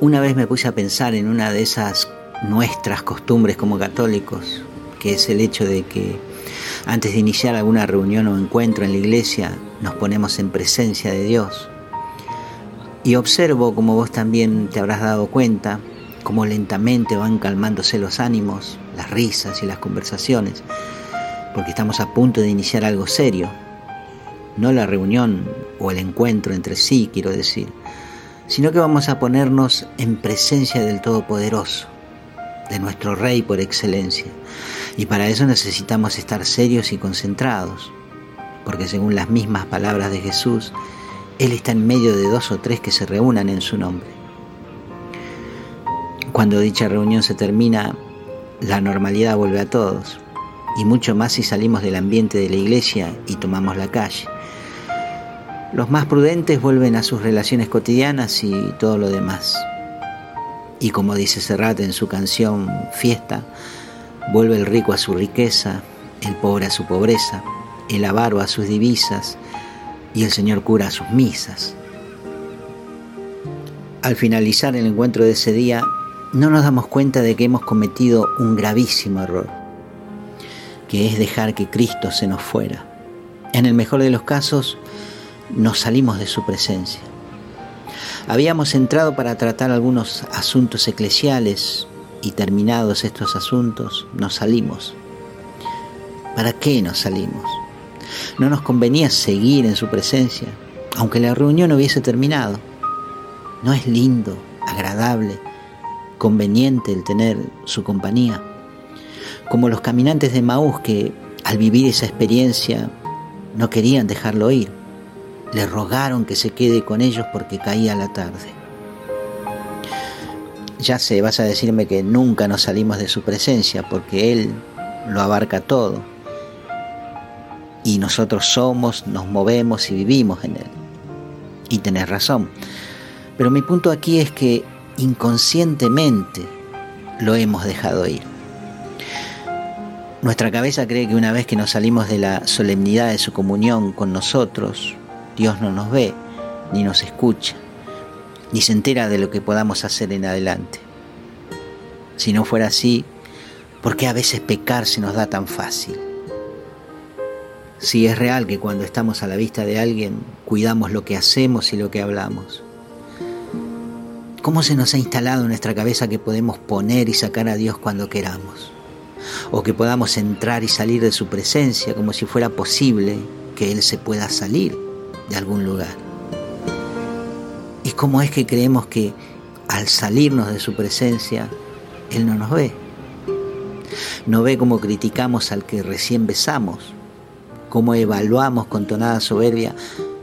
Una vez me puse a pensar en una de esas nuestras costumbres como católicos, que es el hecho de que antes de iniciar alguna reunión o encuentro en la iglesia nos ponemos en presencia de Dios. Y observo, como vos también te habrás dado cuenta, cómo lentamente van calmándose los ánimos, las risas y las conversaciones, porque estamos a punto de iniciar algo serio. No la reunión o el encuentro entre sí, quiero decir, sino que vamos a ponernos en presencia del Todopoderoso, de nuestro Rey por excelencia. Y para eso necesitamos estar serios y concentrados, porque según las mismas palabras de Jesús, Él está en medio de dos o tres que se reúnan en su nombre. Cuando dicha reunión se termina, la normalidad vuelve a todos, y mucho más si salimos del ambiente de la iglesia y tomamos la calle. Los más prudentes vuelven a sus relaciones cotidianas y todo lo demás. Y como dice Serrat en su canción Fiesta, vuelve el rico a su riqueza, el pobre a su pobreza, el avaro a sus divisas y el señor cura a sus misas. Al finalizar el encuentro de ese día, no nos damos cuenta de que hemos cometido un gravísimo error, que es dejar que Cristo se nos fuera. En el mejor de los casos, nos salimos de su presencia. Habíamos entrado para tratar algunos asuntos eclesiales y terminados estos asuntos nos salimos. ¿Para qué nos salimos? No nos convenía seguir en su presencia, aunque la reunión hubiese terminado. No es lindo, agradable, conveniente el tener su compañía. Como los caminantes de Maús que al vivir esa experiencia no querían dejarlo ir le rogaron que se quede con ellos porque caía la tarde. Ya sé, vas a decirme que nunca nos salimos de su presencia porque Él lo abarca todo. Y nosotros somos, nos movemos y vivimos en Él. Y tenés razón. Pero mi punto aquí es que inconscientemente lo hemos dejado ir. Nuestra cabeza cree que una vez que nos salimos de la solemnidad de su comunión con nosotros, Dios no nos ve, ni nos escucha, ni se entera de lo que podamos hacer en adelante. Si no fuera así, ¿por qué a veces pecar se nos da tan fácil? Si es real que cuando estamos a la vista de alguien cuidamos lo que hacemos y lo que hablamos. ¿Cómo se nos ha instalado en nuestra cabeza que podemos poner y sacar a Dios cuando queramos? O que podamos entrar y salir de su presencia como si fuera posible que Él se pueda salir de algún lugar. ¿Y cómo es que creemos que al salirnos de su presencia, Él no nos ve? No ve cómo criticamos al que recién besamos, cómo evaluamos con tonada soberbia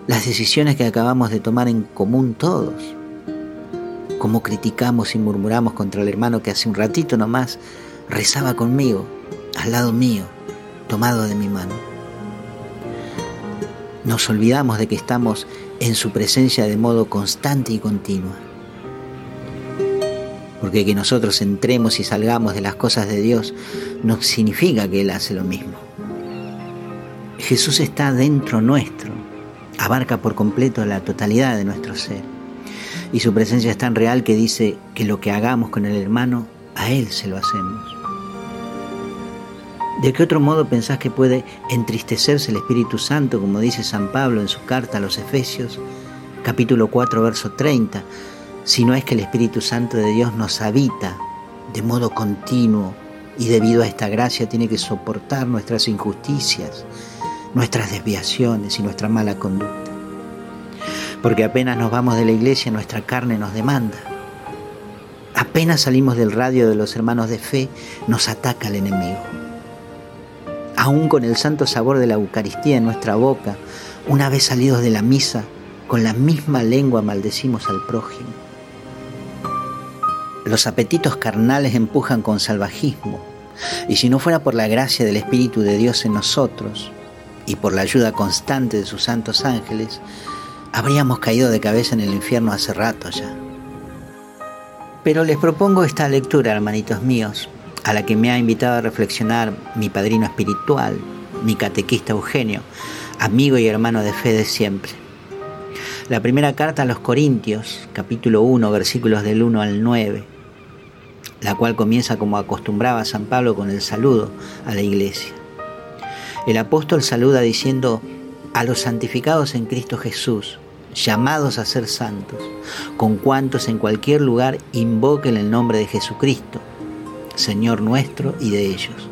las decisiones que acabamos de tomar en común todos, cómo criticamos y murmuramos contra el hermano que hace un ratito nomás rezaba conmigo, al lado mío, tomado de mi mano nos olvidamos de que estamos en su presencia de modo constante y continuo. Porque que nosotros entremos y salgamos de las cosas de Dios no significa que Él hace lo mismo. Jesús está dentro nuestro, abarca por completo la totalidad de nuestro ser. Y su presencia es tan real que dice que lo que hagamos con el hermano, a Él se lo hacemos. ¿De qué otro modo pensás que puede entristecerse el Espíritu Santo, como dice San Pablo en su carta a los Efesios, capítulo 4, verso 30, si no es que el Espíritu Santo de Dios nos habita de modo continuo y debido a esta gracia tiene que soportar nuestras injusticias, nuestras desviaciones y nuestra mala conducta? Porque apenas nos vamos de la iglesia, nuestra carne nos demanda. Apenas salimos del radio de los hermanos de fe, nos ataca el enemigo aún con el santo sabor de la Eucaristía en nuestra boca, una vez salidos de la misa, con la misma lengua maldecimos al prójimo. Los apetitos carnales empujan con salvajismo, y si no fuera por la gracia del Espíritu de Dios en nosotros y por la ayuda constante de sus santos ángeles, habríamos caído de cabeza en el infierno hace rato ya. Pero les propongo esta lectura, hermanitos míos, a la que me ha invitado a reflexionar mi padrino espiritual, mi catequista Eugenio, amigo y hermano de fe de siempre. La primera carta a los Corintios, capítulo 1, versículos del 1 al 9, la cual comienza como acostumbraba San Pablo con el saludo a la iglesia. El apóstol saluda diciendo, a los santificados en Cristo Jesús, llamados a ser santos, con cuantos en cualquier lugar invoquen el nombre de Jesucristo, Señor nuestro y de ellos.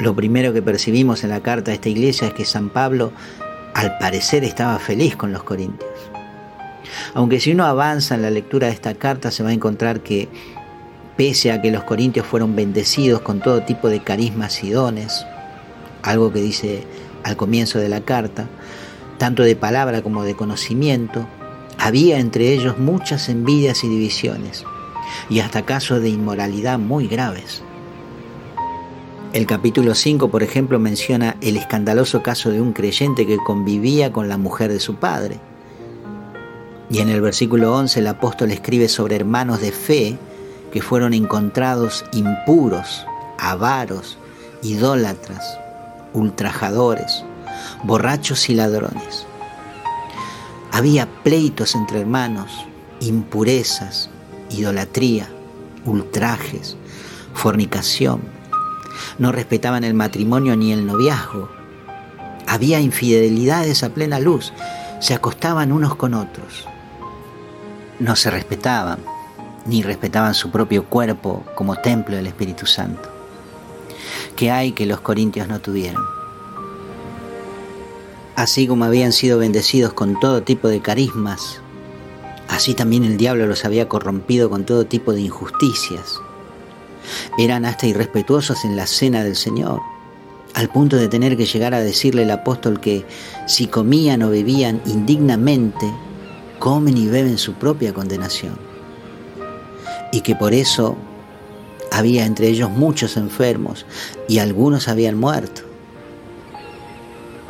Lo primero que percibimos en la carta de esta iglesia es que San Pablo al parecer estaba feliz con los corintios. Aunque si uno avanza en la lectura de esta carta se va a encontrar que pese a que los corintios fueron bendecidos con todo tipo de carismas y dones, algo que dice al comienzo de la carta, tanto de palabra como de conocimiento, había entre ellos muchas envidias y divisiones, y hasta casos de inmoralidad muy graves. El capítulo 5, por ejemplo, menciona el escandaloso caso de un creyente que convivía con la mujer de su padre. Y en el versículo 11 el apóstol escribe sobre hermanos de fe que fueron encontrados impuros, avaros, idólatras, ultrajadores, borrachos y ladrones. Había pleitos entre hermanos, impurezas, idolatría, ultrajes, fornicación no respetaban el matrimonio ni el noviazgo. Había infidelidades a plena luz, se acostaban unos con otros. No se respetaban, ni respetaban su propio cuerpo como templo del Espíritu Santo. ¿Qué hay que los corintios no tuvieron? Así como habían sido bendecidos con todo tipo de carismas, así también el diablo los había corrompido con todo tipo de injusticias eran hasta irrespetuosos en la cena del Señor, al punto de tener que llegar a decirle el apóstol que si comían o bebían indignamente, comen y beben su propia condenación. Y que por eso había entre ellos muchos enfermos y algunos habían muerto.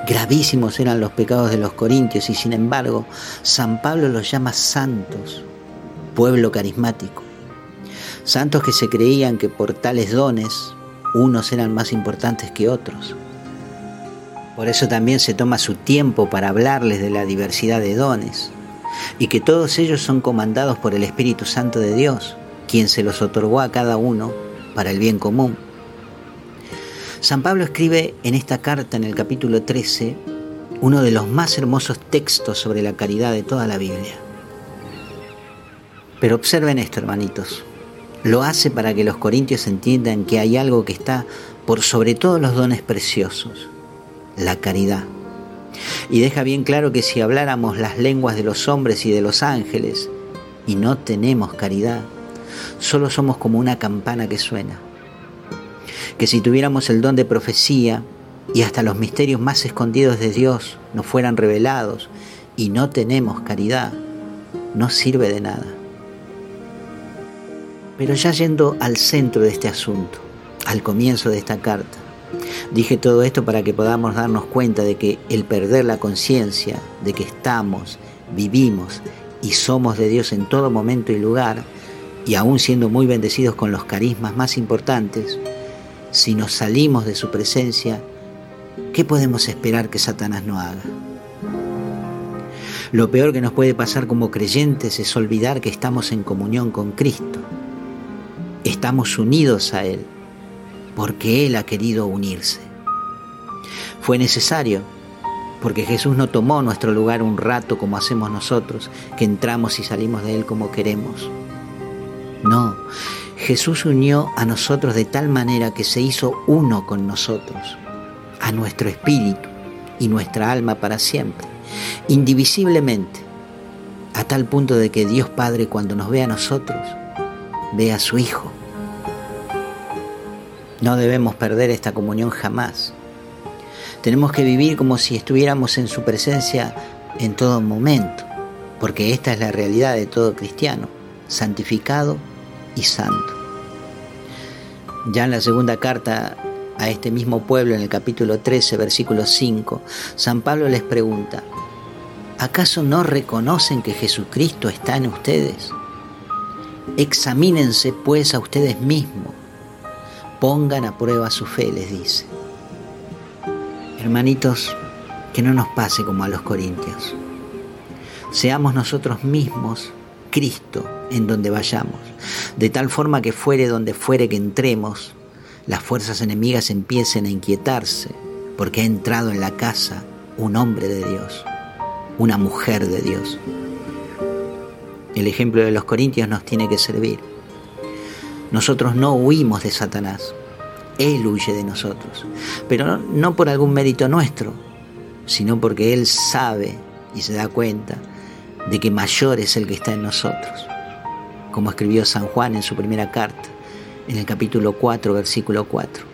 Gravísimos eran los pecados de los corintios y sin embargo San Pablo los llama santos, pueblo carismático santos que se creían que por tales dones unos eran más importantes que otros. Por eso también se toma su tiempo para hablarles de la diversidad de dones y que todos ellos son comandados por el Espíritu Santo de Dios, quien se los otorgó a cada uno para el bien común. San Pablo escribe en esta carta, en el capítulo 13, uno de los más hermosos textos sobre la caridad de toda la Biblia. Pero observen esto, hermanitos. Lo hace para que los corintios entiendan que hay algo que está por sobre todos los dones preciosos, la caridad. Y deja bien claro que si habláramos las lenguas de los hombres y de los ángeles y no tenemos caridad, solo somos como una campana que suena. Que si tuviéramos el don de profecía y hasta los misterios más escondidos de Dios nos fueran revelados y no tenemos caridad, no sirve de nada. Pero ya yendo al centro de este asunto, al comienzo de esta carta, dije todo esto para que podamos darnos cuenta de que el perder la conciencia de que estamos, vivimos y somos de Dios en todo momento y lugar, y aún siendo muy bendecidos con los carismas más importantes, si nos salimos de su presencia, ¿qué podemos esperar que Satanás no haga? Lo peor que nos puede pasar como creyentes es olvidar que estamos en comunión con Cristo estamos unidos a Él, porque Él ha querido unirse. Fue necesario, porque Jesús no tomó nuestro lugar un rato como hacemos nosotros, que entramos y salimos de Él como queremos. No, Jesús unió a nosotros de tal manera que se hizo uno con nosotros, a nuestro espíritu y nuestra alma para siempre, indivisiblemente, a tal punto de que Dios Padre cuando nos ve a nosotros, ve a su Hijo. No debemos perder esta comunión jamás. Tenemos que vivir como si estuviéramos en su presencia en todo momento, porque esta es la realidad de todo cristiano, santificado y santo. Ya en la segunda carta a este mismo pueblo, en el capítulo 13, versículo 5, San Pablo les pregunta, ¿acaso no reconocen que Jesucristo está en ustedes? Examínense pues a ustedes mismos, pongan a prueba su fe, les dice. Hermanitos, que no nos pase como a los corintios. seamos nosotros mismos Cristo en donde vayamos, de tal forma que fuere donde fuere que entremos, las fuerzas enemigas empiecen a inquietarse, porque ha entrado en la casa un hombre de Dios, una mujer de Dios. El ejemplo de los corintios nos tiene que servir. Nosotros no huimos de Satanás, Él huye de nosotros, pero no, por algún mérito nuestro, sino porque Él sabe y se da cuenta de que mayor es el que está en nosotros, como escribió San Juan en su primera carta, en el capítulo 4, versículo 4.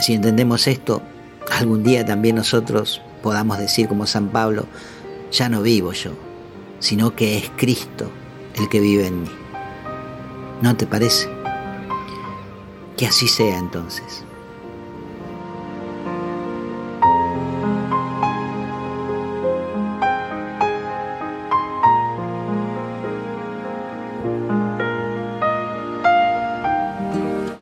Si entendemos esto, algún día también nosotros podamos decir como San Pablo, ya no vivo yo, sino que es Cristo el que vive en mí. ¿No te parece? Que así sea entonces.